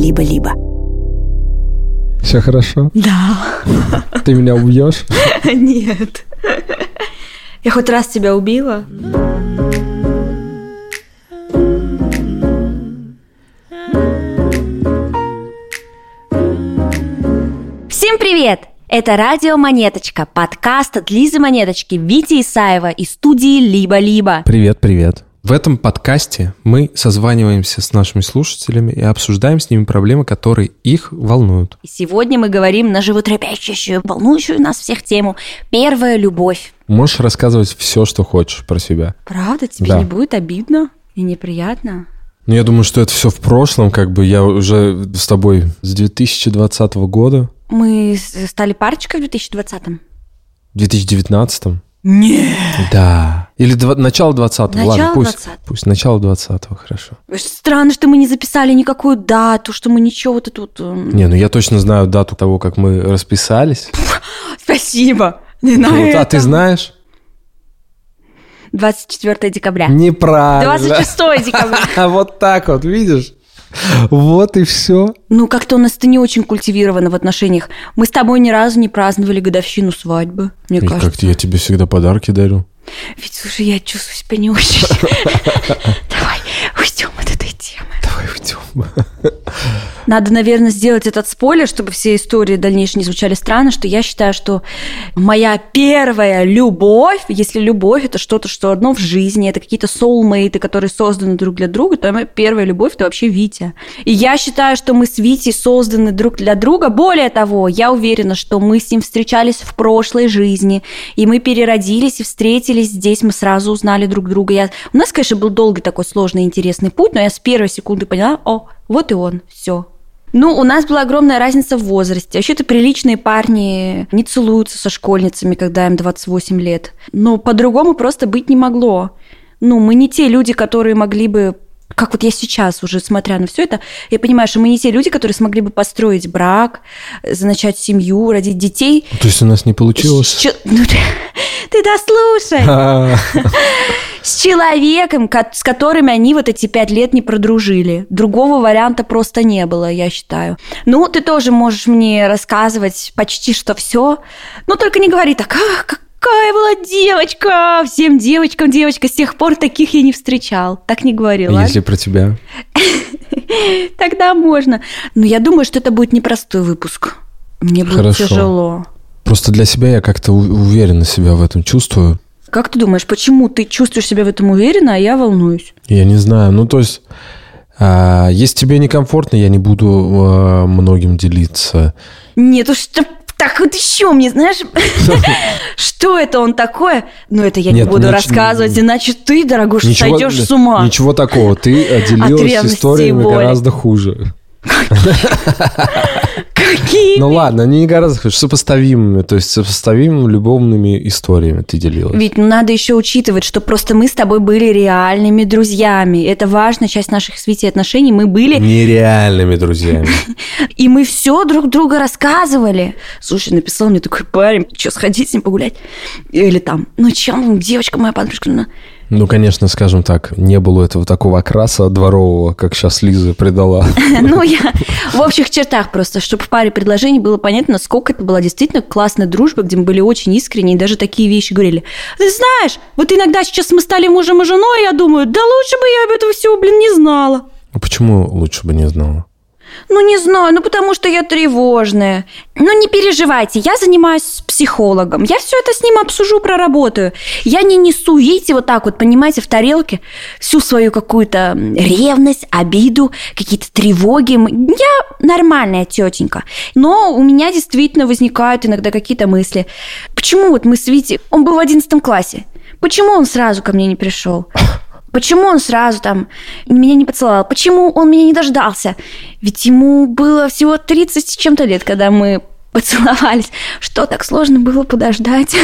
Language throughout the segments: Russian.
либо-либо. Все хорошо? Да. Ты меня убьешь? Нет. Я хоть раз тебя убила? Всем привет! Это радио Монеточка, подкаст от Лизы Монеточки, Вити Исаева и студии Либо-Либо. Привет, привет. В этом подкасте мы созваниваемся с нашими слушателями и обсуждаем с ними проблемы, которые их волнуют. И сегодня мы говорим на животрепещущую, волнующую нас всех тему «Первая любовь». Можешь рассказывать все, что хочешь про себя. Правда? Тебе Да. не будет обидно и неприятно? Ну, я думаю, что это все в прошлом, как бы я уже с тобой с 2020 года, Мы стали парочкой в 2020-м? 2019. Нет. Да. Или два- начало 20-го. Начало Ладно, пусть, 20-го. пусть начало 20-го, хорошо. Странно, что мы не записали никакую дату, что мы ничего вот тут... эм, Не, ну я точно знаю дату того, как мы расписались. Спасибо. Не на Вот, а этом. ты знаешь? 24 декабря. Неправильно. 26 декабря. А вот так вот, видишь? Вот и все. Ну, как-то у нас это не очень культивировано в отношениях. Мы с тобой ни разу не праздновали годовщину свадьбы, мне Как кажется. я тебе всегда подарки дарю. Ведь, слушай, я чувствую себя не очень. Давай уйдем от этой темы. Давай уйдем. Надо, наверное, сделать этот спойлер, чтобы все истории дальнейшие не звучали странно, что я считаю, что моя первая любовь, если любовь это что-то, что одно в жизни, это какие-то soulmates, которые созданы друг для друга, то моя первая любовь это вообще Витя. И я считаю, что мы с Витей созданы друг для друга. Более того, я уверена, что мы с ним встречались в прошлой жизни, и мы переродились и встретились здесь, мы сразу узнали друг друга. Я... У нас, конечно, был долгий такой сложный интересный путь, но я с первой секунды поняла, о, вот и он, все. Ну, у нас была огромная разница в возрасте. Вообще-то приличные парни не целуются со школьницами, когда им 28 лет. Но по-другому просто быть не могло. Ну, мы не те люди, которые могли бы как вот я сейчас уже, смотря на все это, я понимаю, что мы не те люди, которые смогли бы построить брак, начать семью, родить детей. То есть у нас не получилось? Чё- ну, ты, ты дослушай А, с человеком, ко- с которым они вот эти пять лет не продружили. Другого варианта просто не было, я считаю. Ну, ты тоже можешь мне рассказывать почти что все, но только не говори так, ах, какая была девочка, всем девочкам девочка, с тех пор таких я не встречал. Так не говори, а? Если про тебя? Тогда можно. Но я думаю, что это будет непростой выпуск. Мне будет Хорошо. тяжело. Просто для себя я как-то уверенно себя в этом чувствую. Как ты думаешь, почему ты чувствуешь себя в этом уверенно, а я волнуюсь? Я не знаю. Ну, то есть, а, если тебе некомфортно, я не буду а, многим делиться. Нет, уж так вот еще мне, знаешь, что это он такое? Ну, это я не буду рассказывать, иначе ты, дорогуша, сойдешь с ума. Ничего такого. Ты э, делилась историями гораздо хуже. Ну ладно, не гораздо сопоставимыми, то есть сопоставимыми любовными историями ты делилась. Ведь ну, надо еще учитывать, что просто мы с тобой были реальными друзьями. Это важная часть наших с Витей отношений. Мы были, Нереальными друзьями. и мы все друг друга рассказывали. Слушай, написал мне такой парень, что, сходить с ним погулять? Или там, ну чем, девочка моя подружка, ну, конечно, скажем так, не было этого такого окраса дворового, как сейчас Лиза придала. Ну, я в общих чертах просто, чтобы в паре предложений было понятно, насколько это была действительно классная дружба, где мы были очень искренни и даже такие вещи говорили. Ты знаешь, вот иногда сейчас мы стали мужем и женой, я думаю, да лучше бы я об этом всего, блин, не знала. А почему лучше бы не знала? Ну, не знаю, ну потому что я тревожная. Ну, не переживайте, я занимаюсь с психологом. Я все это с ним обсужу, проработаю. Я не несу, видите, вот так вот, понимаете, в тарелке всю свою какую-то ревность, обиду, какие-то тревоги. Я нормальная тетенька. Но у меня действительно возникают иногда какие-то мысли. Почему вот мы с Витей... Он был в одиннадцатом классе. Почему он сразу ко мне не пришел? Почему он сразу там меня не поцеловал? Почему он меня не дождался? Ведь ему было всего 30 с чем-то лет, когда мы поцеловались. Что, так сложно было подождать?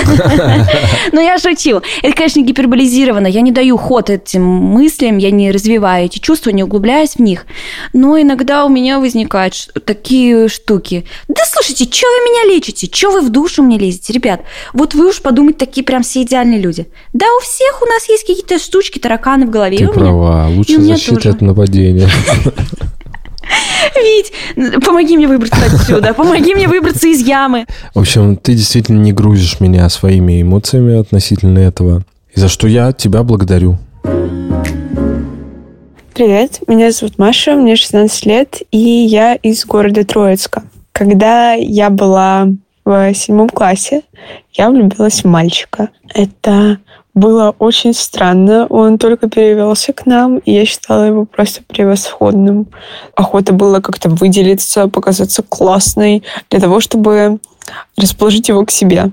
Но я шучу. Это, конечно, гиперболизировано. Я не даю ход этим мыслям, я не развиваю эти чувства, не углубляюсь в них. Но иногда у меня возникают такие штуки. Да слушайте, что вы меня лечите? Что вы в душу мне лезете, ребят? Вот вы уж подумайте, такие прям все идеальные люди. Да у всех у нас есть какие-то штучки, тараканы в голове. Ты права. Лучше защита от нападения. Вить, помоги мне выбраться отсюда, помоги мне выбраться из ямы. В общем, ты действительно не грузишь меня своими эмоциями относительно этого, и за что я тебя благодарю. Привет, меня зовут Маша, мне 16 лет, и я из города Троицка. Когда я была в седьмом классе, я влюбилась в мальчика. Это было очень странно. Он только перевелся к нам, и я считала его просто превосходным. Охота была как-то выделиться, показаться классной, для того, чтобы расположить его к себе.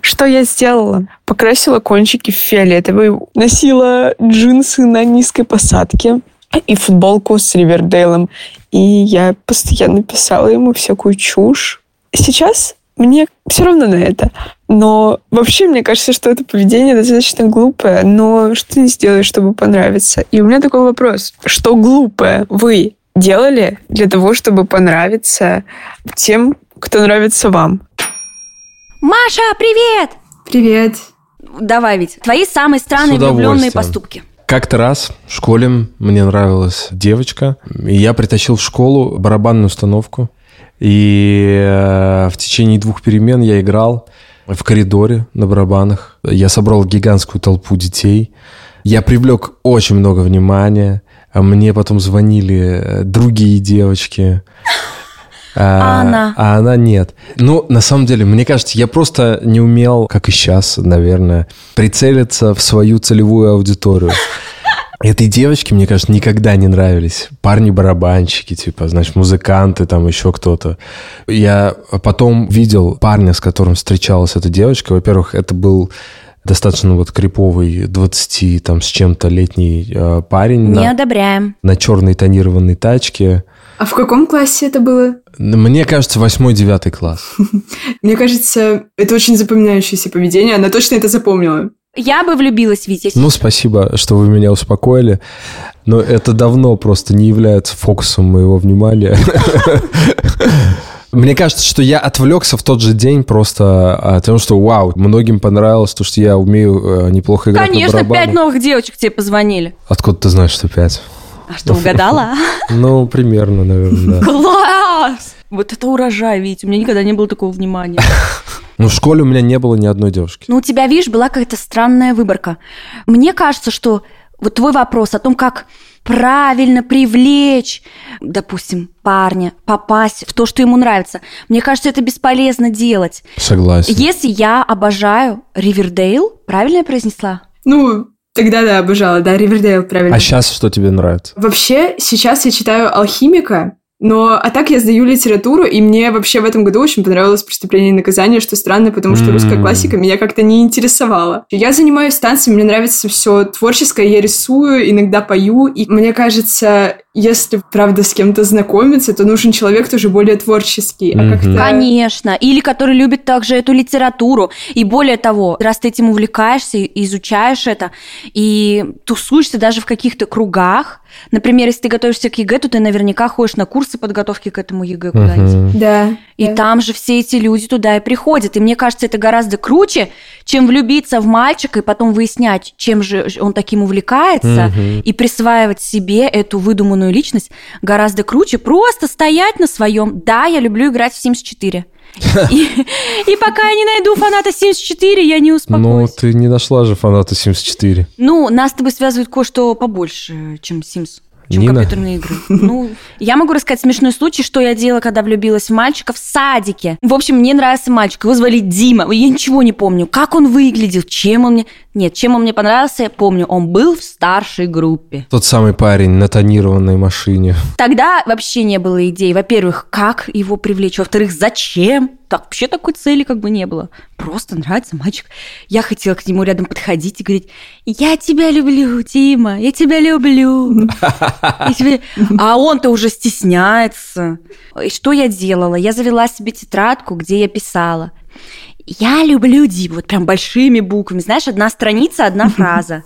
Что я сделала? Покрасила кончики в фиолетовый, носила джинсы на низкой посадке, и футболку с Ривердейлом. И я постоянно писала ему всякую чушь. Сейчас мне все равно на это. Но вообще, мне кажется, что это поведение достаточно глупое, но что не сделаешь, чтобы понравиться? И у меня такой вопрос. Что глупое вы делали для того, чтобы понравиться тем, кто нравится вам? Маша, привет! Привет. Давай, ведь твои самые странные влюбленные поступки. Как-то раз в школе мне нравилась девочка, и я притащил в школу барабанную установку. И э, в течение двух перемен я играл в коридоре на барабанах. Я собрал гигантскую толпу детей. Я привлек очень много внимания. А мне потом звонили э, другие девочки. А, а она? А она нет. Ну, на самом деле, мне кажется, я просто не умел, как и сейчас, наверное, прицелиться в свою целевую аудиторию. Этой девочке, мне кажется, никогда не нравились парни-барабанщики, типа, значит, музыканты, там еще кто-то. Я потом видел парня, с которым встречалась эта девочка. Во-первых, это был достаточно вот криповый 20 там с чем-то летний э, парень. Не на, одобряем. На черной тонированной тачке. А в каком классе это было? Мне кажется, восьмой-девятый класс. Мне кажется, это очень запоминающееся поведение. Она точно это запомнила. Я бы влюбилась, Витя. Ну, спасибо, что вы меня успокоили. Но это давно просто не является фокусом моего внимания. Мне кажется, что я отвлекся в тот же день просто о том, что вау, многим понравилось то, что я умею э, неплохо играть Конечно, на пять новых девочек тебе позвонили. Откуда ты знаешь, что пять? А что, угадала? Ну, примерно, наверное, да. Класс! Вот это урожай, Витя, у меня никогда не было такого внимания. Ну, в школе у меня не было ни одной девушки. Ну, у тебя, видишь, была какая-то странная выборка. Мне кажется, что вот твой вопрос о том, как правильно привлечь, допустим, парня, попасть в то, что ему нравится. Мне кажется, это бесполезно делать. Согласен. Если я обожаю Ривердейл, правильно я произнесла? Ну, Тогда да, обожала, да, Ривердейл, правильно. А сейчас что тебе нравится? Вообще, сейчас я читаю «Алхимика», но, а так я сдаю литературу, и мне вообще в этом году очень понравилось «Преступление и наказание», что странно, потому что русская классика меня как-то не интересовала. Я занимаюсь танцами, мне нравится все творческое, я рисую, иногда пою, и мне кажется, если, правда, с кем-то знакомиться, то нужен человек тоже более творческий. А как-то... Конечно. Или который любит также эту литературу. И более того, раз ты этим увлекаешься, изучаешь это, и тусуешься даже в каких-то кругах, Например, если ты готовишься к ЕГЭ, то ты наверняка ходишь на курсы подготовки к этому ЕГЭ куда-нибудь. Да. И да. там же все эти люди туда и приходят. И мне кажется, это гораздо круче, чем влюбиться в мальчика и потом выяснять, чем же он таким увлекается, и присваивать себе эту выдуманную личность гораздо круче. Просто стоять на своем. Да, я люблю играть в Sims 4. И, и пока я не найду фаната 74, я не успокоюсь. Ну, ты не нашла же фаната 74. Ну, нас с тобой связывает кое-что побольше, чем Sims чем Нина? компьютерные игры. Ну, я могу рассказать смешной случай, что я делала, когда влюбилась в мальчика в садике. В общем, мне нравился мальчик, его звали Дима. Я ничего не помню, как он выглядел, чем он мне... Нет, чем он мне понравился, я помню. Он был в старшей группе. Тот самый парень на тонированной машине. Тогда вообще не было идей. Во-первых, как его привлечь? Во-вторых, зачем? Так, вообще такой цели как бы не было. Просто нравится мальчик. Я хотела к нему рядом подходить и говорить, я тебя люблю, Дима, я тебя люблю. А он-то уже стесняется. И что я делала? Я завела себе тетрадку, где я писала. Я люблю Диму. Вот прям большими буквами. Знаешь, одна страница, одна фраза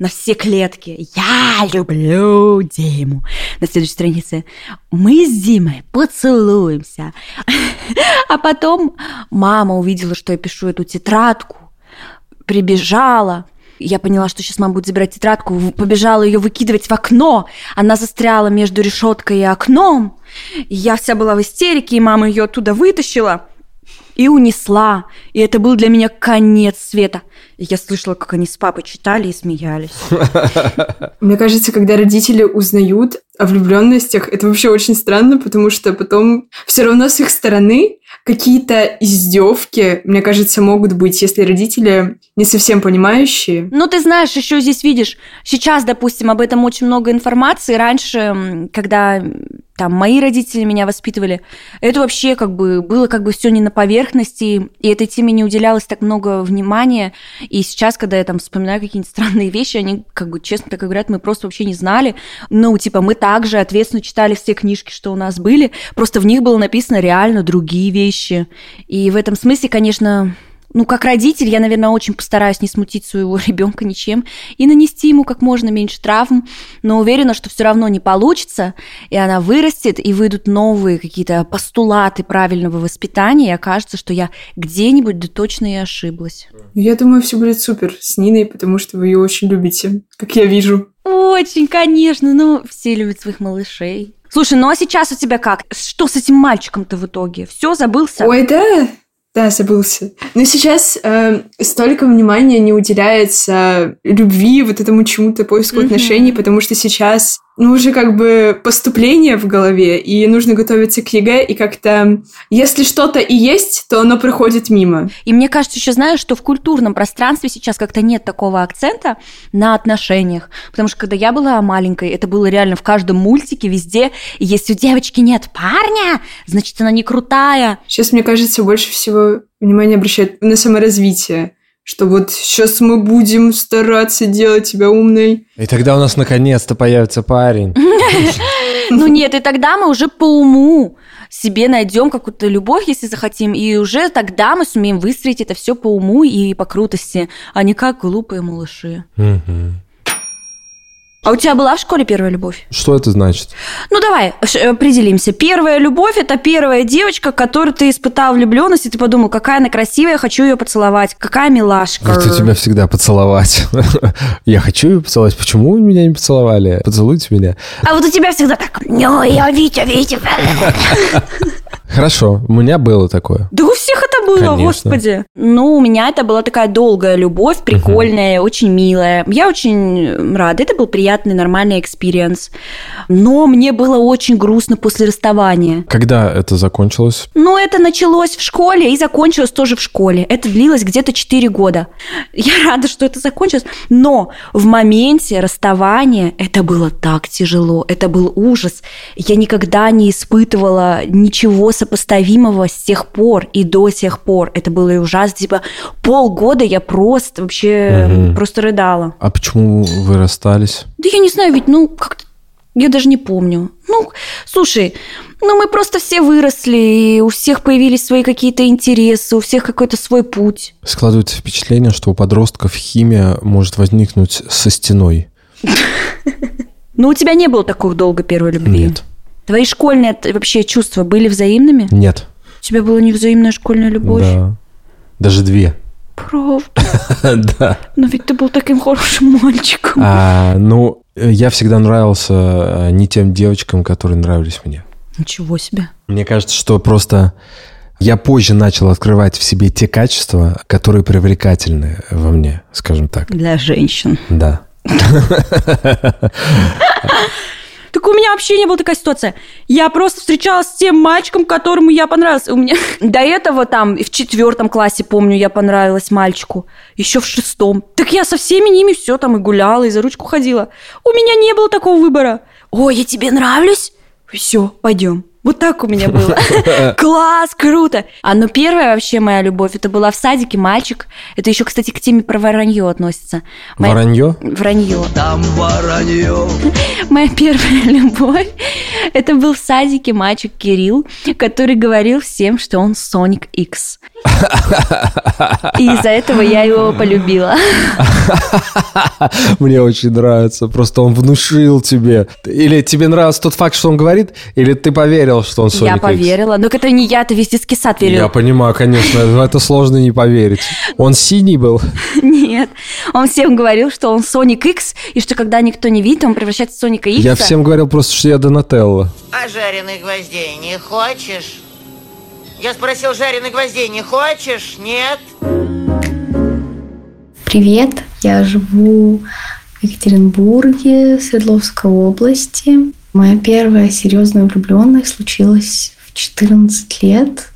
на все клетки. Я люблю Диму. На следующей странице мы с Димой поцелуемся. А потом мама увидела, что я пишу эту тетрадку, прибежала, Я поняла, что сейчас мама будет забирать тетрадку, побежала ее выкидывать в окно. Она застряла между решеткой и окном. Я вся была в истерике, и мама ее оттуда вытащила и унесла. И это был для меня конец света. И я слышала, как они с папой читали и смеялись. Мне кажется, когда родители узнают о влюбленностях, это вообще очень странно, потому что потом все равно с их стороны какие-то издевки, мне кажется, могут быть, если родители не совсем понимающие. Ну, ты знаешь, еще здесь видишь, сейчас, допустим, об этом очень много информации. Раньше, когда там мои родители меня воспитывали, это вообще как бы было как бы все не на поверхности, и этой теме не уделялось так много внимания. И сейчас, когда я там вспоминаю какие-нибудь странные вещи, они как бы честно так говорят, мы просто вообще не знали. Ну, типа, мы также ответственно читали все книжки, что у нас были, просто в них было написано реально другие вещи. И в этом смысле, конечно, ну, как родитель, я, наверное, очень постараюсь не смутить своего ребенка ничем и нанести ему как можно меньше травм, но уверена, что все равно не получится, и она вырастет, и выйдут новые какие-то постулаты правильного воспитания, и окажется, что я где-нибудь да точно и ошиблась. Я думаю, все будет супер с Ниной, потому что вы ее очень любите, как я вижу. Очень, конечно, ну, все любят своих малышей. Слушай, ну а сейчас у тебя как? Что с этим мальчиком-то в итоге? Все, забылся? Ой, да, да, забылся. Но сейчас э, столько внимания не уделяется любви, вот этому чему-то поиску Мгм. отношений, потому что сейчас, ну, уже как бы поступление в голове, и нужно готовиться к ЕГЭ, и как-то, если что-то и есть, то оно проходит мимо. И мне кажется, еще знаешь, что в культурном пространстве сейчас как-то нет такого акцента на отношениях. Потому что когда я была маленькой, это было реально в каждом мультике, везде. И если у девочки нет парня, значит, она не крутая. Сейчас, мне кажется, больше всего внимание обращают на саморазвитие, что вот сейчас мы будем стараться делать тебя умной. И тогда у нас наконец-то появится парень. Ну нет, и тогда мы уже по уму себе найдем какую-то любовь, если захотим, и уже тогда мы сумеем выстроить это все по уму и по крутости, а не как глупые малыши. Мгм. А у тебя была в школе первая любовь? Что это значит? Ну давай ш- определимся. Первая любовь это первая девочка, которую ты испытал влюбленность, и ты подумал, какая она красивая, хочу ее поцеловать, какая милашка. Как-то тебя всегда поцеловать. Я хочу ее поцеловать. Почему меня не поцеловали? Поцелуйте меня. А вот у тебя всегда так. Ну, я Витя, Витя. Хорошо, у меня было такое. Да у всех это было, Конечно. господи. Ну, у меня это была такая долгая любовь, прикольная, очень милая. Я очень рада. Это был приятный, нормальный experience. Но мне было очень грустно после расставания. Когда это закончилось? Ну, это началось в школе и закончилось тоже в школе. Это длилось где-то 4 года. Я рада, что это закончилось. Но в моменте расставания это было так тяжело. Это был ужас. Я никогда не испытывала ничего сопоставимого с тех пор и до сих пор. Это было и ужасно. Типа полгода я просто вообще Мгм. просто рыдала. А почему вы расстались? Да я не знаю, ведь, ну, как-то я даже не помню. Ну, слушай, ну мы просто все выросли, и у всех появились свои какие-то интересы, у всех какой-то свой путь. Складывается впечатление, что у подростков химия может возникнуть со стеной. Но у тебя не было такой долго первой любви. Нет. Твои школьные вообще чувства были взаимными? Нет. У тебя была невзаимная школьная любовь? Да. Даже две. Правда. Да. Но ведь ты был таким хорошим мальчиком. А, ну, э, я всегда нравился э, не тем девочкам, которые нравились мне. Ничего себе. Мне кажется, что просто я позже начал открывать в себе те качества, которые привлекательны во мне, скажем так. Для женщин. Да. Так у меня вообще не была такая ситуация. Я просто встречалась с тем мальчиком, которому я понравилась. У меня до этого там в четвертом классе, помню, я понравилась мальчику. Еще в шестом. Так я со всеми ними все там и гуляла, и за ручку ходила. У меня не было такого выбора. Ой, я тебе нравлюсь? Все, пойдем. Вот так у меня было. Класс, круто. А ну первая вообще моя любовь, это была в садике мальчик. Это еще, кстати, к теме про воронье относится. Моя- Воронье? Вранье. Там воронье. Моя первая любовь это был в садике мальчик Кирилл, который говорил всем, что он Соник X. И из-за этого я его полюбила. Мне очень нравится. Просто он внушил тебе. Или тебе нравится тот факт, что он говорит, или ты поверил, что он Соник Я поверила. Но это не я, это весь детский сад верил. Я понимаю, конечно. В это сложно не поверить. Он синий был? Нет. Он всем говорил, что он Соник X, и что когда никто не видит, он превращается в Соника X. Я всем говорил просто, что я Донателло. А жареных гвоздей не хочешь? Я спросил, жареных гвоздей не хочешь? Нет? Привет, я живу в Екатеринбурге, Свердловской области. Моя первая серьезная влюбленность случилась в 14 лет,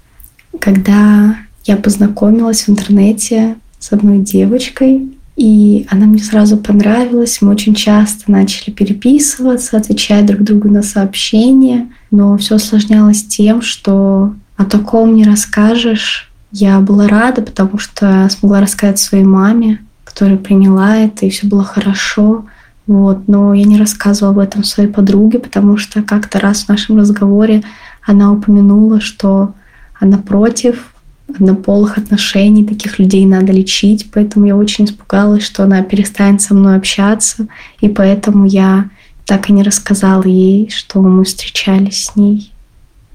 когда я познакомилась в интернете с одной девочкой, и она мне сразу понравилась. Мы очень часто начали переписываться, отвечать друг другу на сообщения. Но все осложнялось тем, что о таком не расскажешь. Я была рада, потому что смогла рассказать своей маме, которая приняла это, и все было хорошо. Вот. Но я не рассказывала об этом своей подруге, потому что как-то раз в нашем разговоре она упомянула, что она против однополых отношений, таких людей надо лечить, поэтому я очень испугалась, что она перестанет со мной общаться, и поэтому я так и не рассказала ей, что мы встречались с ней.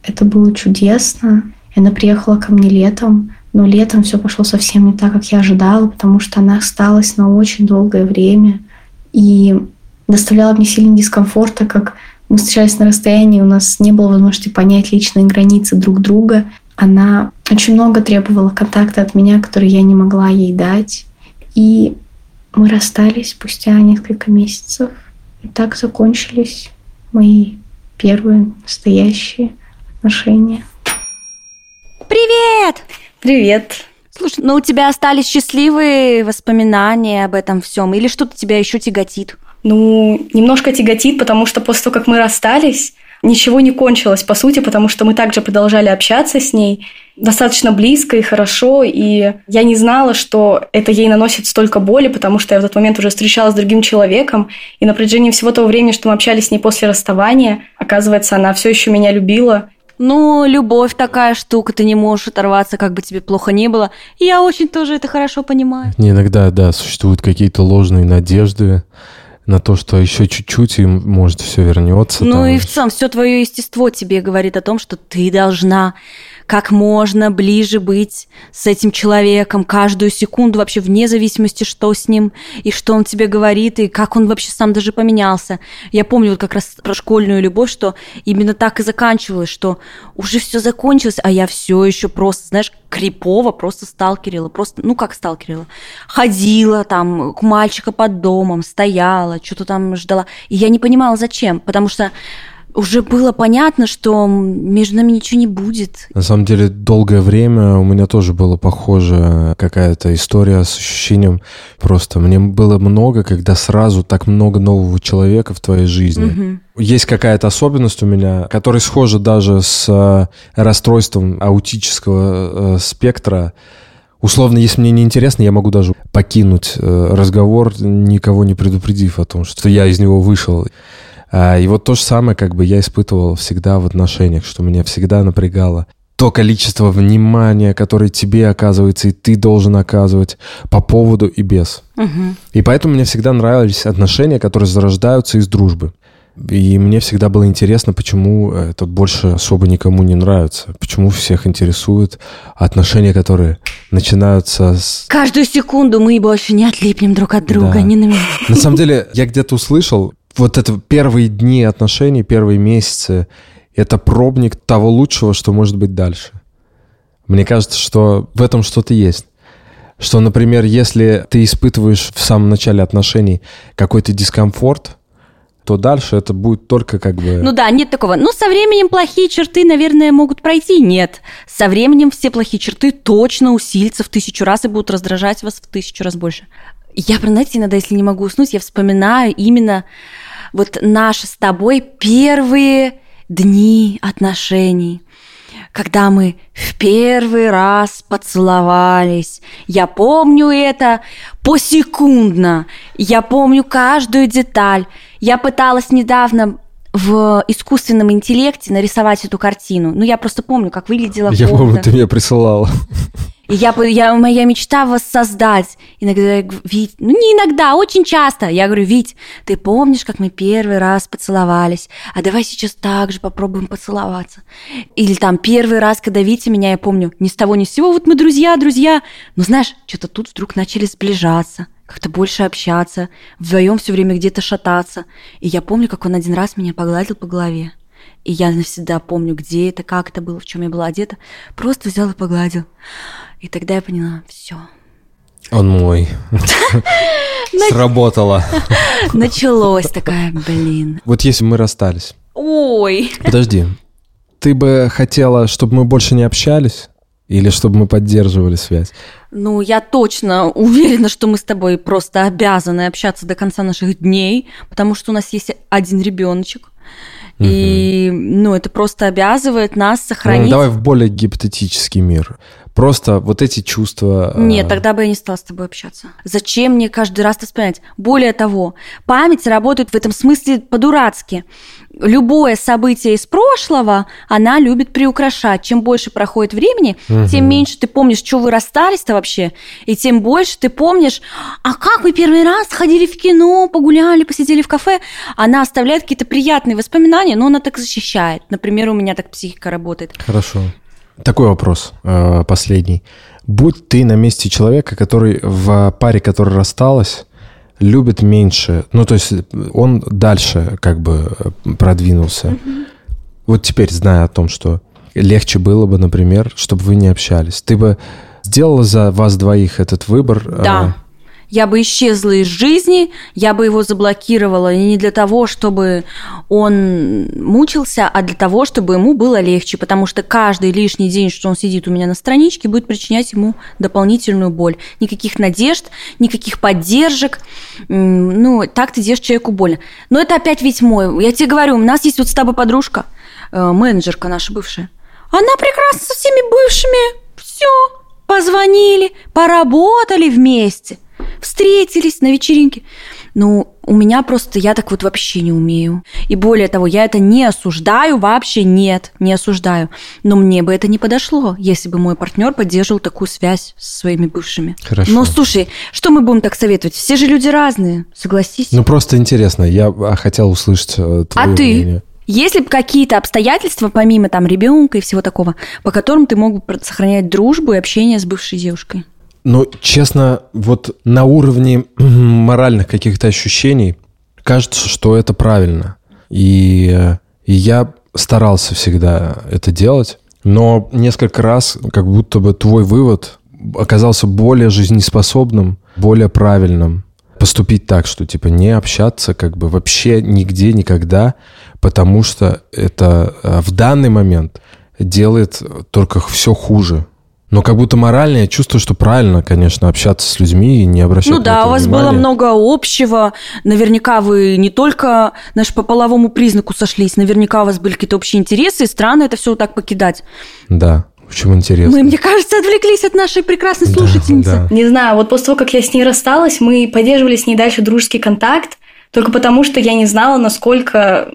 Это было чудесно. Она приехала ко мне летом, но летом все пошло совсем не так, как я ожидала, потому что она осталась на очень долгое время и доставляла мне сильный дискомфорт, так как мы встречались на расстоянии, у нас не было возможности понять личные границы друг друга. Она очень много требовала контакта от меня, который я не могла ей дать. И мы расстались спустя несколько месяцев. И так закончились мои первые настоящие отношения. Привет! Привет! Слушай, ну у тебя остались счастливые воспоминания об этом всем, или что-то тебя еще тяготит? Ну, немножко тяготит, потому что после того, как мы расстались, ничего не кончилось, по сути, потому что мы также продолжали общаться с ней достаточно близко и хорошо, и я не знала, что это ей наносит столько боли, потому что я в тот момент уже встречалась с другим человеком, и на протяжении всего того времени, что мы общались с ней после расставания, оказывается, она все еще меня любила, ну, любовь такая штука, ты не можешь оторваться, как бы тебе плохо не было. Я очень тоже это хорошо понимаю. Не, иногда, да, существуют какие-то ложные надежды на то, что еще чуть-чуть и может все вернется. Ну и в целом все твое естество тебе говорит о том, что ты должна как можно ближе быть с этим человеком каждую секунду, вообще вне зависимости, что с ним, и что он тебе говорит, и как он вообще сам даже поменялся. Я помню вот как раз про школьную любовь, что именно так и заканчивалось, что уже все закончилось, а я все еще просто, знаешь, крипово просто сталкерила, просто, ну как сталкерила, ходила там к мальчика под домом, стояла, что-то там ждала, и я не понимала, зачем, потому что уже было понятно, что между нами ничего не будет. На самом деле, долгое время у меня тоже была похожая какая-то история с ощущением просто. Мне было много, когда сразу так много нового человека в твоей жизни. Угу. Есть какая-то особенность у меня, которая схожа даже с э, расстройством аутического э, спектра. Условно, если мне не интересно, я могу даже покинуть э, разговор, никого не предупредив о том, что я из него вышел. А, и вот то же самое как бы я испытывал всегда в отношениях, что меня всегда напрягало то количество внимания, которое тебе оказывается, и ты должен оказывать по поводу и без. Угу. И поэтому мне всегда нравились отношения, которые зарождаются из дружбы. И мне всегда было интересно, почему это больше особо никому не нравится. Почему всех интересуют отношения, которые начинаются с... Каждую секунду мы больше не отлипнем друг от друга, да. ни на минуту. На самом деле, я где-то услышал, вот это первые дни отношений, первые месяцы, это пробник того лучшего, что может быть дальше. Мне кажется, что в этом что-то есть. Что, например, если ты испытываешь в самом начале отношений какой-то дискомфорт, то дальше это будет только как бы... Ну да, нет такого. Ну, со временем плохие черты, наверное, могут пройти. Нет. Со временем все плохие черты точно усилятся в тысячу раз и будут раздражать вас в тысячу раз больше. Я, знаете, иногда, если не могу уснуть, я вспоминаю именно вот наши с тобой первые дни отношений, когда мы в первый раз поцеловались. Я помню это посекундно. Я помню каждую деталь. Я пыталась недавно в искусственном интеллекте нарисовать эту картину. Ну, я просто помню, как выглядела Я помню, ты мне присылала. И я, я, моя мечта воссоздать. Иногда Вить, ну не иногда, очень часто. Я говорю, Вить, ты помнишь, как мы первый раз поцеловались? А давай сейчас так же попробуем поцеловаться. Или там первый раз, когда Витя меня, я помню, ни с того ни с сего, вот мы друзья, друзья. Но знаешь, что-то тут вдруг начали сближаться как-то больше общаться, вдвоем все время где-то шататься. И я помню, как он один раз меня погладил по голове. И я навсегда помню, где это, как это было, в чем я была одета. Просто взял и погладил. И тогда я поняла, все. Он мой. Сработало. Началось такая, блин. Вот если мы расстались. Ой. Подожди. Ты бы хотела, чтобы мы больше не общались? Или чтобы мы поддерживали связь? Ну, я точно уверена, что мы с тобой просто обязаны общаться до конца наших дней, потому что у нас есть один ребеночек. И, ну, это просто обязывает нас Ну, сохранить. давай в более гипотетический мир. Просто вот эти чувства... э, Нет, тогда бы я не стала с тобой общаться. Зачем мне каждый раз это вспоминать? Более того, память работает в этом смысле по-дурацки. Любое событие из прошлого она любит приукрашать. Чем больше проходит времени, тем меньше ты помнишь, что вы расстались-то вообще, и тем больше ты помнишь, а как вы первый раз ходили в кино, погуляли, посидели в кафе. Она оставляет какие-то приятные воспоминания, но она так защищает. Например, у меня так психика работает. Хорошо. Такой вопрос, э, последний. Будь ты на месте человека, который в паре, которая рассталась, любит меньше, ну, то есть он дальше как бы э, продвинулся. Вот теперь, зная о том, что легче было бы, например, чтобы вы не общались, ты бы сделала за вас двоих этот выбор? э, Да. Я бы исчезла из жизни, я бы его заблокировала не для того, чтобы он мучился, а для того, чтобы ему было легче, потому что каждый лишний день, что он сидит у меня на страничке, будет причинять ему дополнительную боль. Никаких надежд, никаких поддержек. Ну, так ты делаешь человеку больно. Но это опять ведь мой. Я тебе говорю, у нас есть вот с тобой подружка, э, менеджерка наша бывшая. Она прекрасна со всеми бывшими. Все. Позвонили, поработали вместе, встретились на вечеринке. Ну, у меня просто, я так вот вообще не умею. И более того, я это не осуждаю, вообще нет, не осуждаю. Но мне бы это не подошло, если бы мой партнер поддерживал такую связь со своими бывшими. Хорошо. Но слушай, что мы будем так советовать? Все же люди разные, согласись. Ну, просто интересно. Я а, хотел услышать э, твое а ты? Мнение. Есть ли какие-то обстоятельства, помимо там ребенка и всего такого, по которым ты мог бы сохранять дружбу и общение с бывшей девушкой? Ну, честно, вот на уровне моральных каких-то ощущений кажется, что это правильно. И, и я старался всегда это делать, но несколько раз как будто бы твой вывод оказался более жизнеспособным, более правильным. Поступить так, что типа не общаться как бы вообще нигде, никогда, потому что это э, в данный момент делает только все хуже. Но как будто морально я чувствую, что правильно, конечно, общаться с людьми и не обращать Ну да, у вас внимания. было много общего. Наверняка вы не только наш по половому признаку сошлись, наверняка у вас были какие-то общие интересы, и странно это все так покидать. Да, очень интересно. Мы, мне кажется, отвлеклись от нашей прекрасной Да, слушательницы. да. Не знаю, вот после того, как я с ней рассталась, мы поддерживали с ней дальше дружеский контакт, только потому что я не знала, насколько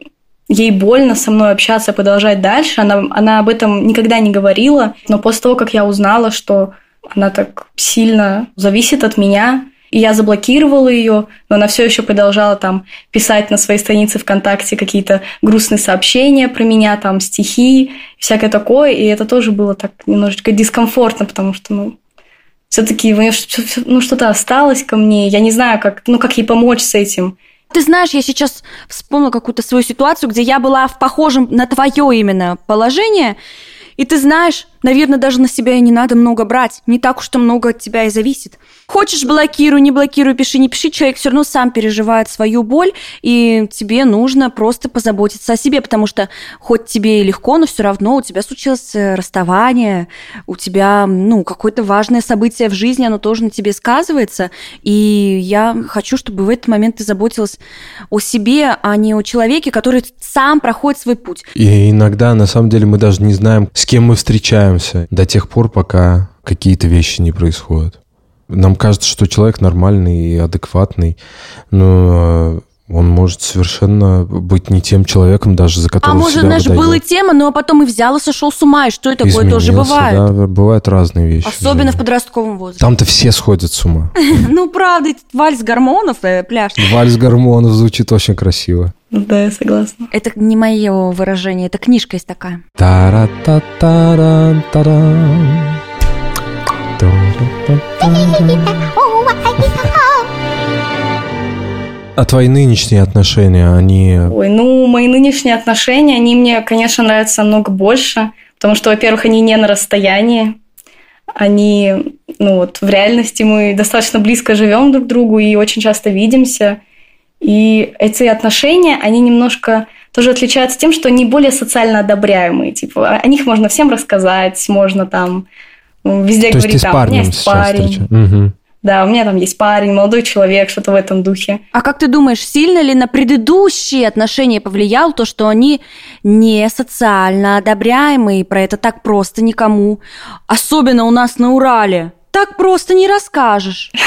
ей больно со мной общаться, продолжать дальше. Она, она об этом никогда не говорила, но после того, как я узнала, что она так сильно зависит от меня, и я заблокировала ее, но она все еще продолжала там писать на своей странице ВКонтакте какие-то грустные сообщения про меня, там стихи, всякое такое, и это тоже было так немножечко дискомфортно, потому что, ну, все-таки ну, что-то осталось ко мне. Я не знаю, как, ну, как ей помочь с этим. Ты знаешь, я сейчас вспомнила какую-то свою ситуацию, где я была в похожем на твое именно положение, и ты знаешь, наверное, даже на себя и не надо много брать. Не так уж то много от тебя и зависит. Хочешь, блокируй, не блокируй, пиши, не пиши. Человек все равно сам переживает свою боль, и тебе нужно просто позаботиться о себе, потому что хоть тебе и легко, но все равно у тебя случилось э, расставание, у тебя, ну, какое-то важное событие в жизни, оно тоже на тебе сказывается. И я хочу, чтобы в этот момент ты заботилась о себе, а не о человеке, который сам проходит свой путь. И иногда, на самом деле, мы даже не знаем, с кем мы встречаемся до тех пор, пока какие-то вещи не происходят. Нам кажется, что человек нормальный и адекватный, но Он может совершенно быть не тем человеком, даже за А которого может, себя знаешь, выдает. была тема, но потом и взял и сошел с ума, и что и такое тоже бывает. Да, бывают разные вещи. в Особенно в жизни. подростковом возрасте. Там-то все сходят с ума. Ну, правда, этот вальс гормонов, э, пляж. Вальс гормонов звучит очень красиво. Да, я согласна. Это не мое выражение, это книжка есть такая. Тара-та-таран, таран. Тара-та-таран. А твои нынешние отношения, они... Ой, ну, мои нынешние отношения, они мне, конечно, нравятся намного больше, потому что, во-первых, они не на расстоянии, они, ну вот, в реальности мы достаточно близко живем друг к другу и очень часто видимся. И эти отношения, они немножко тоже отличаются тем, что они более социально одобряемые. Типа, о них можно всем рассказать, можно там ну, везде То есть говорить, ты с там, у меня парнем есть сейчас парень. встречаешься? Да, у меня там есть парень, молодой человек, что-то в этом духе. А как ты думаешь, сильно ли на предыдущие отношения повлияло то, что они не социально одобряемые, про это так просто никому, особенно у нас на Урале, так просто не расскажешь.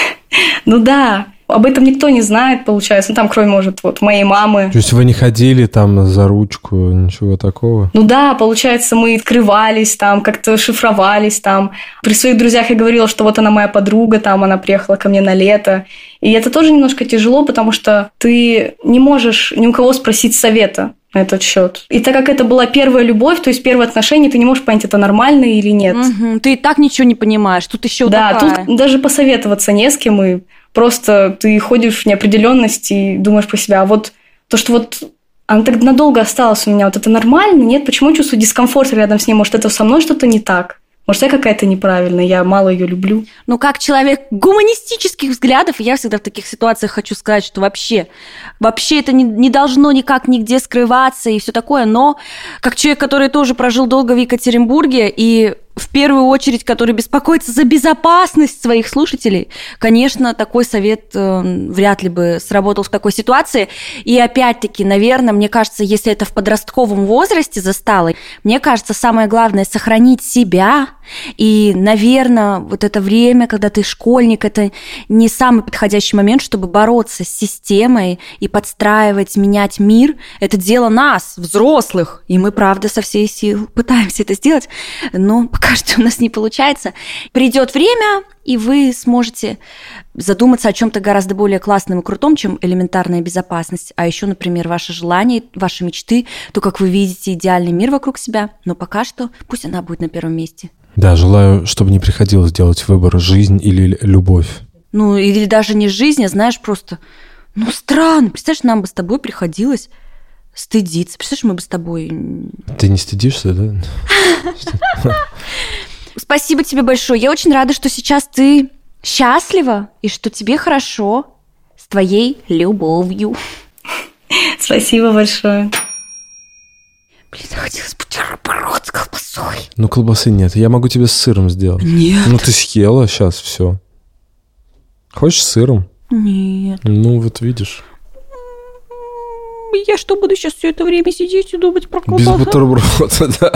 Ну да, об этом никто не знает, получается. Ну там, кроме, может, вот моей мамы. То есть вы не ходили там за ручку, ничего такого? Ну да, получается, мы открывались там, как-то шифровались там. При своих друзьях я говорила, что вот она моя подруга, там она приехала ко мне на лето. И это тоже немножко тяжело, потому что ты не можешь ни у кого спросить совета на этот счет. И так как это была первая любовь, то есть первое отношение, ты не можешь понять, это нормально или нет. Мгм, Ты и так ничего не понимаешь, тут еще Да, такая. тут даже посоветоваться не с кем, и просто ты ходишь в неопределенность и думаешь про себя. А вот то, что вот она так надолго осталась у меня, вот это нормально? Нет, почему я чувствую дискомфорт рядом с ней? Может, это со мной что-то не так? Может, я какая-то неправильная, я мало ее люблю. Ну, как человек гуманистических взглядов, я всегда в таких ситуациях хочу сказать, что вообще, вообще это не, не должно никак нигде скрываться и все такое, но как человек, который тоже прожил долго в Екатеринбурге и в первую очередь, который беспокоится за безопасность своих слушателей, конечно, такой совет э, вряд ли бы сработал в такой ситуации. И опять-таки, наверное, мне кажется, если это в подростковом возрасте застало, мне кажется, самое главное сохранить себя. И, наверное, вот это время, когда ты школьник, это не самый подходящий момент, чтобы бороться с системой и подстраивать, менять мир. Это дело нас, взрослых. И мы, правда, со всей сил пытаемся это сделать. Но пока что у нас не получается. Придет время, и вы сможете задуматься о чем-то гораздо более классном и крутом, чем элементарная безопасность. А еще, например, ваши желания, ваши мечты, то, как вы видите идеальный мир вокруг себя. Но пока что пусть она будет на первом месте. Да, желаю, чтобы не приходилось делать выбор жизнь или любовь. Ну, или даже не жизнь, а знаешь, просто... Ну, странно. Представляешь, нам бы с тобой приходилось стыдиться. Представляешь, мы бы с тобой... Ты не стыдишься, да? Спасибо тебе большое. Я очень рада, что сейчас ты счастлива и что тебе хорошо с твоей любовью. Спасибо большое. Блин, захотелось бутерброд с колбасой. Ну, колбасы нет. Я могу тебе с сыром сделать. Нет. Ну, ты съела сейчас все. Хочешь с сыром? Нет. Ну, вот видишь. Я что, буду сейчас все это время сидеть и думать про Без колбасу? бутерброда, да.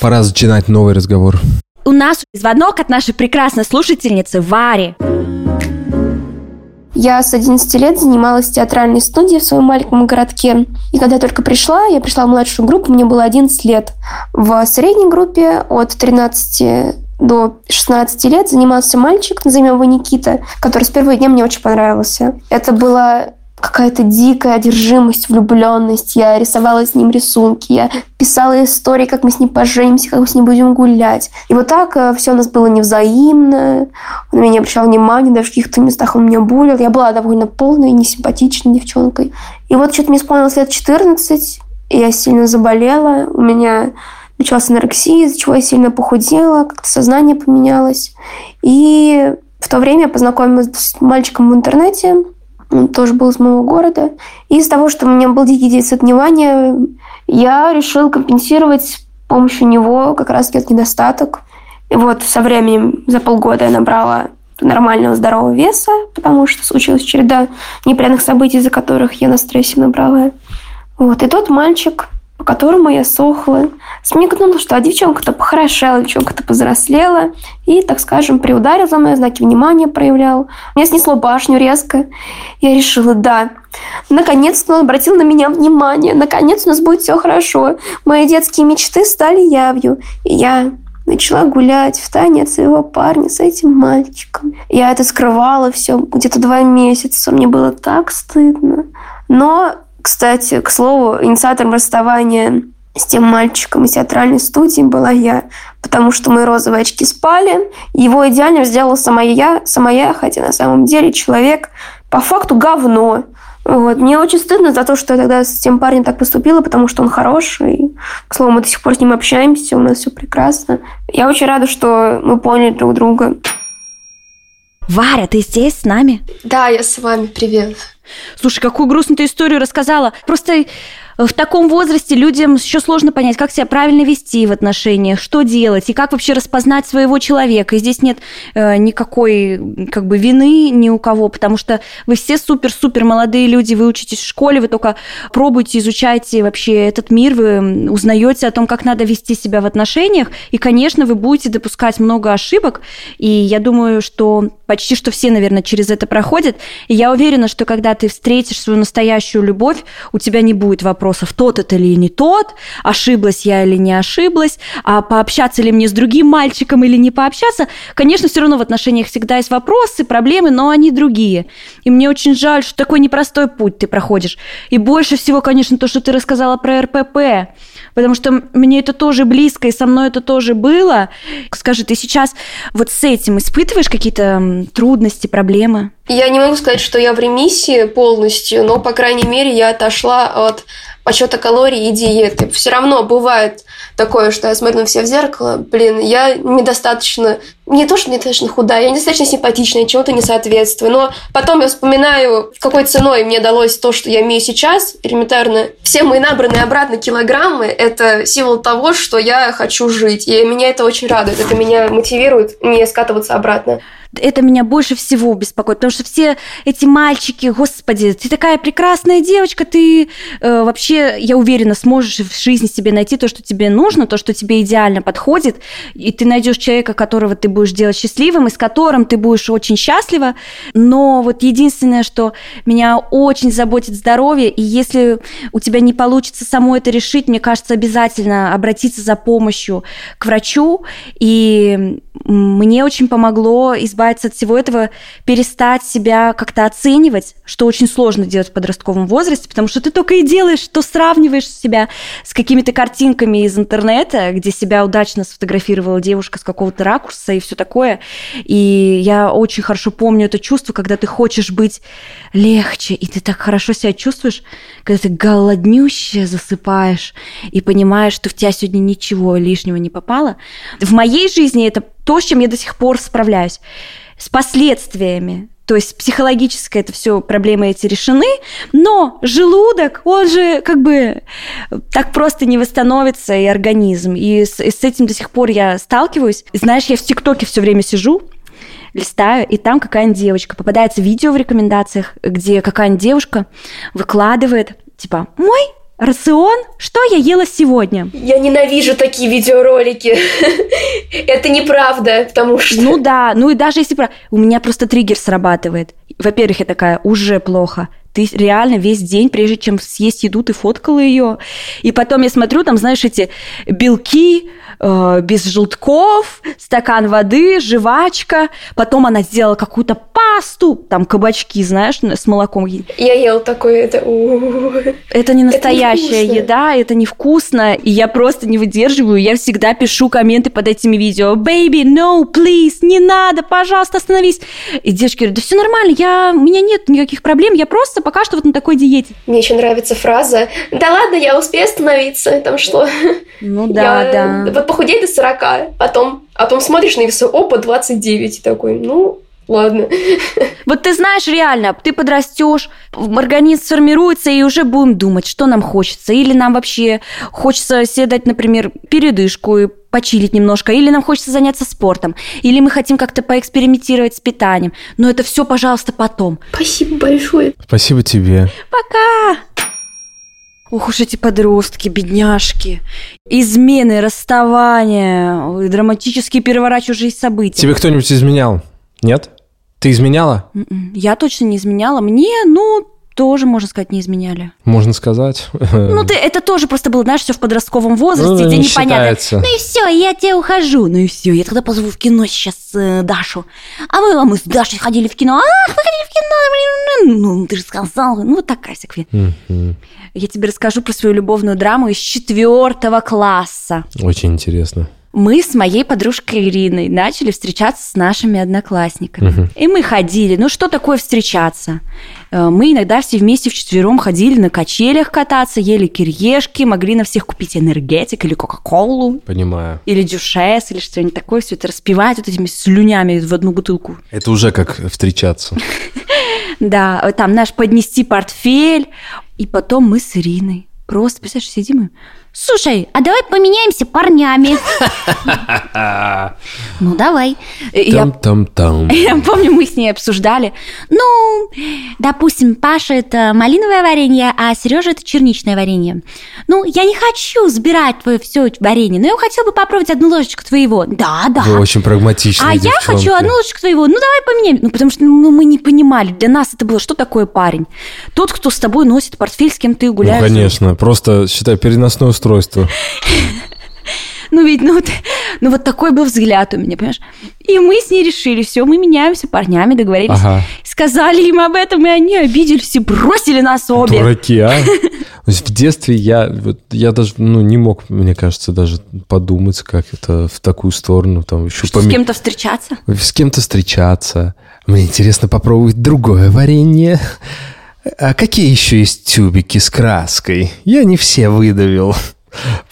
Пора начинать новый разговор. У нас звонок от нашей прекрасной слушательницы Вари. Я с 11 лет занималась в театральной студии в своем маленьком городке. И когда я только пришла, я пришла в младшую группу, мне было 11 лет. В средней группе от 13 до 16 лет занимался мальчик, назовем его Никита, который с первого дня мне очень понравился. Это была какая-то дикая одержимость, влюбленность. Я рисовала с ним рисунки, я писала истории, как мы с ним поженимся, как мы с ним будем гулять. И вот так все у нас было невзаимно. Он на меня не обращал внимания, даже в каких-то местах он меня булил. Я была довольно полной, несимпатичной девчонкой. И вот что-то мне исполнилось лет 14, и я сильно заболела. У меня началась анорексия, из-за чего я сильно похудела, как-то сознание поменялось. И в то время я познакомилась с мальчиком в интернете, тоже был из моего города. И из-за того, что у меня был дикий дефицит внимания, я решила компенсировать с помощью него как раз этот недостаток. И вот со временем, за полгода я набрала нормального здорового веса, потому что случилась череда неприятных событий, из-за которых я на стрессе набрала. Вот. И тот мальчик по которому я сохла. Смекнула, что девчонка-то похорошела, девчонка-то повзрослела и, так скажем, приударил за мной, знаки внимания проявлял. Меня снесло башню резко. Я решила, да, наконец-то он обратил на меня внимание, наконец у нас будет все хорошо. Мои детские мечты стали явью. И я начала гулять в тайне от своего парня с этим мальчиком. Я это скрывала все где-то два месяца. Мне было так стыдно. Но, кстати, к слову, инициатором расставания с тем мальчиком из театральной студии была я, потому что мои розовые очки спали. Его идеально сделала сама я, сама я, хотя на самом деле человек по факту говно. Вот. Мне очень стыдно за то, что я тогда с тем парнем так поступила, потому что он хороший. К слову, мы до сих пор с ним общаемся, у нас все прекрасно. Я очень рада, что мы поняли друг друга. Варя, ты здесь с нами? Да, я с вами. Привет. Слушай, какую грустную ты историю рассказала. Просто в таком возрасте людям еще сложно понять, как себя правильно вести в отношениях, что делать и как вообще распознать своего человека. И здесь нет э, никакой как бы вины ни у кого, потому что вы все супер-супер молодые люди, вы учитесь в школе, вы только пробуете, изучаете вообще этот мир, вы узнаете о том, как надо вести себя в отношениях, и, конечно, вы будете допускать много ошибок, и я думаю, что почти что все, наверное, через это проходят, и я уверена, что когда ты встретишь свою настоящую любовь, у тебя не будет вопросов вопросов, тот это или не тот, ошиблась я или не ошиблась, а пообщаться ли мне с другим мальчиком или не пообщаться. Конечно, все равно в отношениях всегда есть вопросы, проблемы, но они другие. И мне очень жаль, что такой непростой путь ты проходишь. И больше всего, конечно, то, что ты рассказала про РПП потому что мне это тоже близко, и со мной это тоже было. Скажи, ты сейчас вот с этим испытываешь какие-то трудности, проблемы? Я не могу сказать, что я в ремиссии полностью, но, по крайней мере, я отошла от подсчета калорий и диеты. Все равно бывает такое, что я смотрю на себя в зеркало, блин, я недостаточно, не то, что недостаточно худая, я недостаточно симпатичная, чего-то не соответствую, но потом я вспоминаю, какой ценой мне далось то, что я имею сейчас, элементарно. Все мои набранные обратно килограммы – это символ того, что я хочу жить, и меня это очень радует, это меня мотивирует не скатываться обратно. Это меня больше всего беспокоит, потому что все эти мальчики, господи, ты такая прекрасная девочка, ты э, вообще, я уверена, сможешь в жизни себе найти то, что тебе нужно, то, что тебе идеально подходит, и ты найдешь человека, которого ты будешь делать счастливым, и с которым ты будешь очень счастлива. Но вот единственное, что меня очень заботит здоровье, и если у тебя не получится само это решить, мне кажется, обязательно обратиться за помощью к врачу. И мне очень помогло избавиться от всего этого, перестать себя как-то оценивать, что очень сложно делать в подростковом возрасте, потому что ты только и делаешь, что сравниваешь себя с какими-то картинками из интернета, где себя удачно сфотографировала девушка с какого-то ракурса и все такое. И я очень хорошо помню это чувство, когда ты хочешь быть легче, и ты так хорошо себя чувствуешь, когда ты голоднющая засыпаешь и понимаешь, что в тебя сегодня ничего лишнего не попало. В моей жизни это то, с чем я до сих пор справляюсь. С последствиями то есть психологически это все проблемы эти решены, но желудок, он же как бы так просто не восстановится и организм. И с, и с этим до сих пор я сталкиваюсь. Знаешь, я в ТикТоке все время сижу, листаю, и там какая-нибудь девочка. Попадается видео в рекомендациях, где какая-нибудь девушка выкладывает, типа, мой Рацион? Что я ела сегодня? Я ненавижу такие видеоролики. Это неправда, потому что... Ну да, ну и даже если... У меня просто триггер срабатывает. Во-первых, я такая, уже плохо ты реально весь день, прежде чем съесть еду, ты фоткала ее. И потом я смотрю, там, знаешь, эти белки э, без желтков, стакан воды, жвачка. Потом она сделала какую-то пасту, там кабачки, знаешь, с молоком. Я ел такое, это... Это не настоящая это еда, это невкусно. И я просто не выдерживаю. Я всегда пишу комменты под этими видео. Baby, no, please, не надо, пожалуйста, остановись. И девочки говорят, да все нормально, я, у меня нет никаких проблем, я просто пока что вот на такой диете. Мне еще нравится фраза «Да ладно, я успею остановиться». Там что? Ну да, я, да. Вот похудей до 40, потом, а потом смотришь на весы, опа, 29. И такой, ну, ладно. Вот ты знаешь, реально, ты подрастешь, организм сформируется, и уже будем думать, что нам хочется. Или нам вообще хочется себе дать, например, передышку и почилить немножко, или нам хочется заняться спортом, или мы хотим как-то поэкспериментировать с питанием. Но это все, пожалуйста, потом. Спасибо большое. Спасибо тебе. Пока. Ох уж эти подростки, бедняжки. Измены, расставания, ой, драматические переворачивающие события. Тебе кто-нибудь изменял? Нет? Ты изменяла? М-м, Я точно не изменяла. Мне, ну, тоже, можно сказать, не изменяли. Можно сказать. Ну, ты, это тоже просто было, знаешь, все в подростковом возрасте, Ну, где не непонятно. считается. Ну и все, я тебе ухожу. Ну и все, я тогда позову в кино сейчас э, Дашу. А мы, а мы с Дашей ходили в кино. Ах, вы ходили в кино. блин, Ну, ты же сказал. Ну, вот такая. Мгм. Я тебе расскажу про свою любовную драму из четвертого класса. Очень интересно. Мы с моей подружкой Ириной начали встречаться с нашими одноклассниками. Мгм. И мы ходили. Ну, что такое встречаться? Э, Мы иногда все вместе вчетвером ходили на качелях кататься, ели кириешки, могли на всех купить энергетик или кока-колу, Понимаю. или дюшес, или что-нибудь такое, все это распивать вот этими слюнями в одну бутылку. Это уже как встречаться. Да, там наш поднести портфель. И потом мы с Ириной просто, представляешь, сидим и... Слушай, а давай поменяемся парнями. Ну, давай. Там-там-там. Я помню, мы с ней обсуждали. Ну, допустим, Паша это малиновое варенье, а Сережа это черничное варенье. Ну, я не хочу сбирать твое все варенье, но я хотела бы попробовать одну ложечку твоего. Да, да. Вы очень прагматичные А я хочу одну ложечку твоего. Ну, давай поменяем. Ну, потому что ну, мы не понимали. Для нас это было, что такое парень? Тот, кто с тобой носит портфель, с кем ты Ну, гуляешь. конечно. Просто, считай, переносное устройство. Ну, ведь, ну, вот- ну, вот такой был взгляд у меня, понимаешь? И мы с ней решили, все, мы меняемся парнями, договорились. Ага. Сказали им об этом, и они обиделись и бросили нас обе. Дураки, а? В детстве я, вот, я даже ну, не мог, мне кажется, даже подумать, как это в такую сторону. Там еще Что, с кем-то встречаться? с кем-то встречаться. Мне интересно попробовать другое варенье. А какие еще есть тюбики с краской? Я не все выдавил.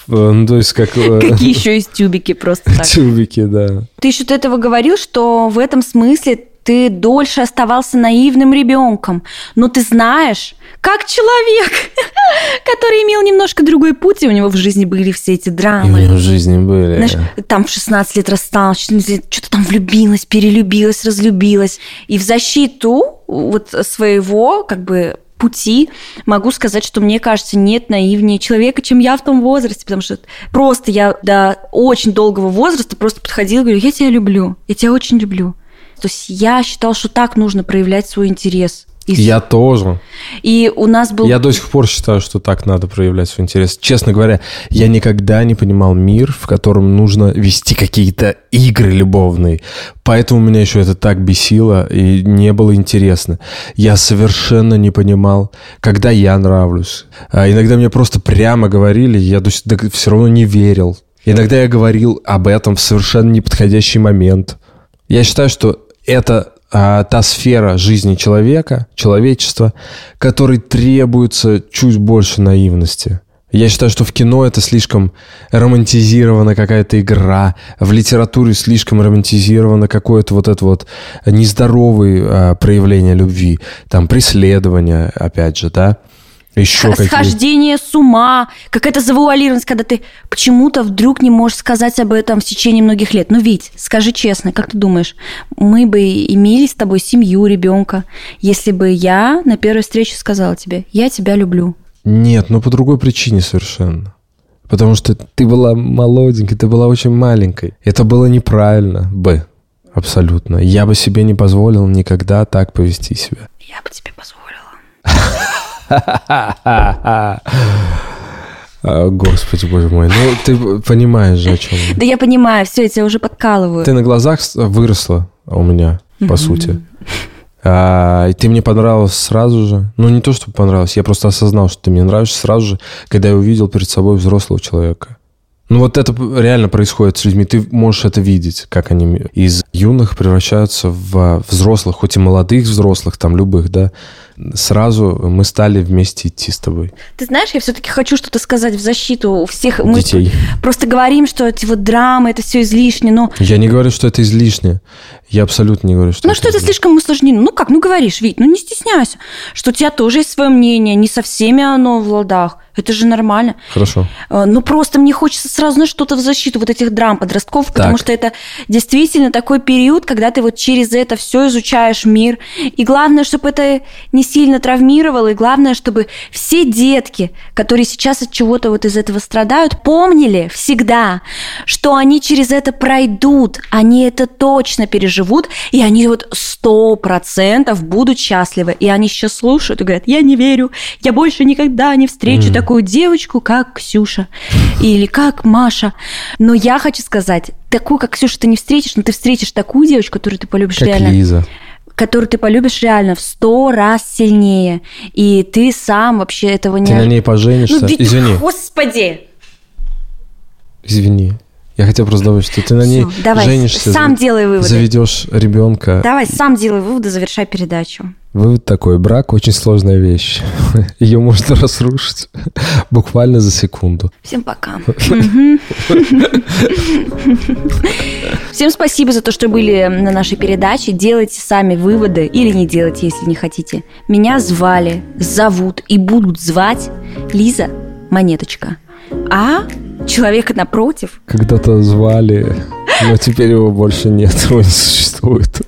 Ну, то есть как... э, Какие еще есть тюбики просто так? Тюбики, да. Ты еще до этого говорил, что в этом смысле ты дольше оставался наивным ребенком. Но ты знаешь, как человек, который имел немножко другой путь, и у него в жизни были все эти И у драмы. меня в жизни были. Знаешь, там в 16 лет рассталась, в 14 лет что-то там влюбилась, перелюбилась, разлюбилась. И в защиту вот своего, как бы, пути могу сказать, что мне кажется, нет наивнее человека, чем я в том возрасте, потому что просто я до очень долгого возраста просто подходила и говорю, я тебя люблю, я тебя очень люблю. То есть я считала, что так нужно проявлять свой интерес. И, Я тоже. и у нас был... Я до сих пор считаю, что так надо проявлять свой интерес. Честно говоря, я никогда не понимал мир, в котором нужно вести какие-то игры любовные. Поэтому меня еще это так бесило и не было интересно. Я совершенно не понимал, когда я нравлюсь. А иногда мне просто прямо говорили, я все равно не верил. Иногда я говорил об этом в совершенно неподходящий момент. Я считаю, что это а, та сфера жизни человека, человечества, которой требуется чуть больше наивности. Я считаю, что в кино это слишком романтизирована какая-то игра, в литературе слишком романтизировано какое-то вот это вот нездоровое а, проявление любви, там преследование, опять же, да, еще какие схождение с ума, какая-то завуалированность, когда ты почему-то вдруг не можешь сказать об этом в течение многих лет. Ну, Вить, скажи честно, как ты думаешь, мы бы имели с тобой семью, ребенка, если бы я на первой встрече сказала тебе, я тебя люблю. Нет, но по другой причине совершенно. Потому что ты была молоденькой, ты была очень маленькой. Это было неправильно, Б. Абсолютно. Я бы себе не позволил никогда так повести себя. Я бы тебе позволила. А, Господи, боже мой. Ну, ты понимаешь же, о чем. Да я понимаю, все, я тебя уже подкалываю. Ты на глазах выросла у меня, по сути. А, и ты мне понравилась сразу же. Ну, не то, что понравилась, я просто осознал, что ты мне нравишься сразу же, когда я увидел перед собой взрослого человека. Ну, вот это реально происходит с людьми. Ты можешь это видеть, как они из юных превращаются в взрослых, хоть и молодых взрослых, там, любых, да. Сразу мы стали вместе идти с тобой. Ты знаешь, я все-таки хочу что-то сказать в защиту всех. Мы Детей. просто говорим, что эти вот драмы, это все излишне, но Я не говорю, что это излишне. Я абсолютно не говорю, что Ну что это излишне. слишком усложнено? Ну как, ну говоришь, Вить, ну не стесняйся, что у тебя тоже есть свое мнение, не со всеми оно в ладах. Это же нормально. Хорошо. Э, Ну просто мне хочется сразу, знаешь, что-то в защиту вот этих драм подростков, потому Так. что это действительно такой такой период, когда ты вот через это все изучаешь мир. И главное, чтобы это не сильно травмировало, и главное, чтобы все детки, которые сейчас от чего-то вот из этого страдают, помнили всегда, что они через это пройдут, они это точно переживут, и они вот сто процентов будут счастливы. И они сейчас слушают и говорят, я не верю, я больше никогда не встречу mm. такую девочку, как Ксюша или как Маша. Но я хочу сказать, такую, как Ксюша, ты не встретишь, но ты встретишь такую девочку, которую ты полюбишь как реально. Лиза которую ты полюбишь реально в сто раз сильнее. И ты сам вообще этого не... Ты на ней поженишься? Ну, ведь, Извини. Господи! Извини. Я хотел просто добавить, что ты на ней Всё, давай, женишься, сам делай выводы. заведешь ребенка. Давай, сам делай выводы, завершай передачу. Вывод такой, брак очень сложная вещь. Ее можно разрушить буквально за секунду. Всем пока. Всем спасибо за то, что были на нашей передаче. Делайте сами выводы или не делайте, если не хотите. Меня звали, зовут и будут звать Лиза Монеточка. А человека напротив... Когда-то звали, но теперь его больше нет, его не существует.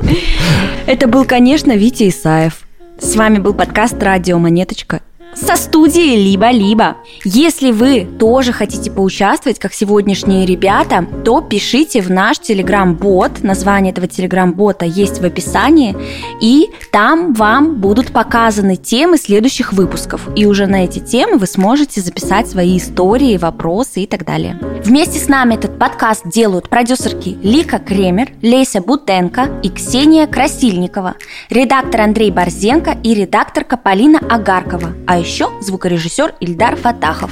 Это был, конечно, Витя Исаев. С вами был подкаст «Радио Монеточка» со студии «Либо-либо». Если вы тоже хотите поучаствовать, как сегодняшние ребята, то пишите в наш телеграм-бот. Название этого телеграм-бота есть в описании. И там вам будут показаны темы следующих выпусков. И уже на эти темы вы сможете записать свои истории, вопросы и так далее. Вместе с нами этот подкаст делают продюсерки Лика Кремер, Леся Бутенко и Ксения Красильникова, редактор Андрей Борзенко и редакторка Полина Агаркова. А еще звукорежиссер Ильдар Фатахов.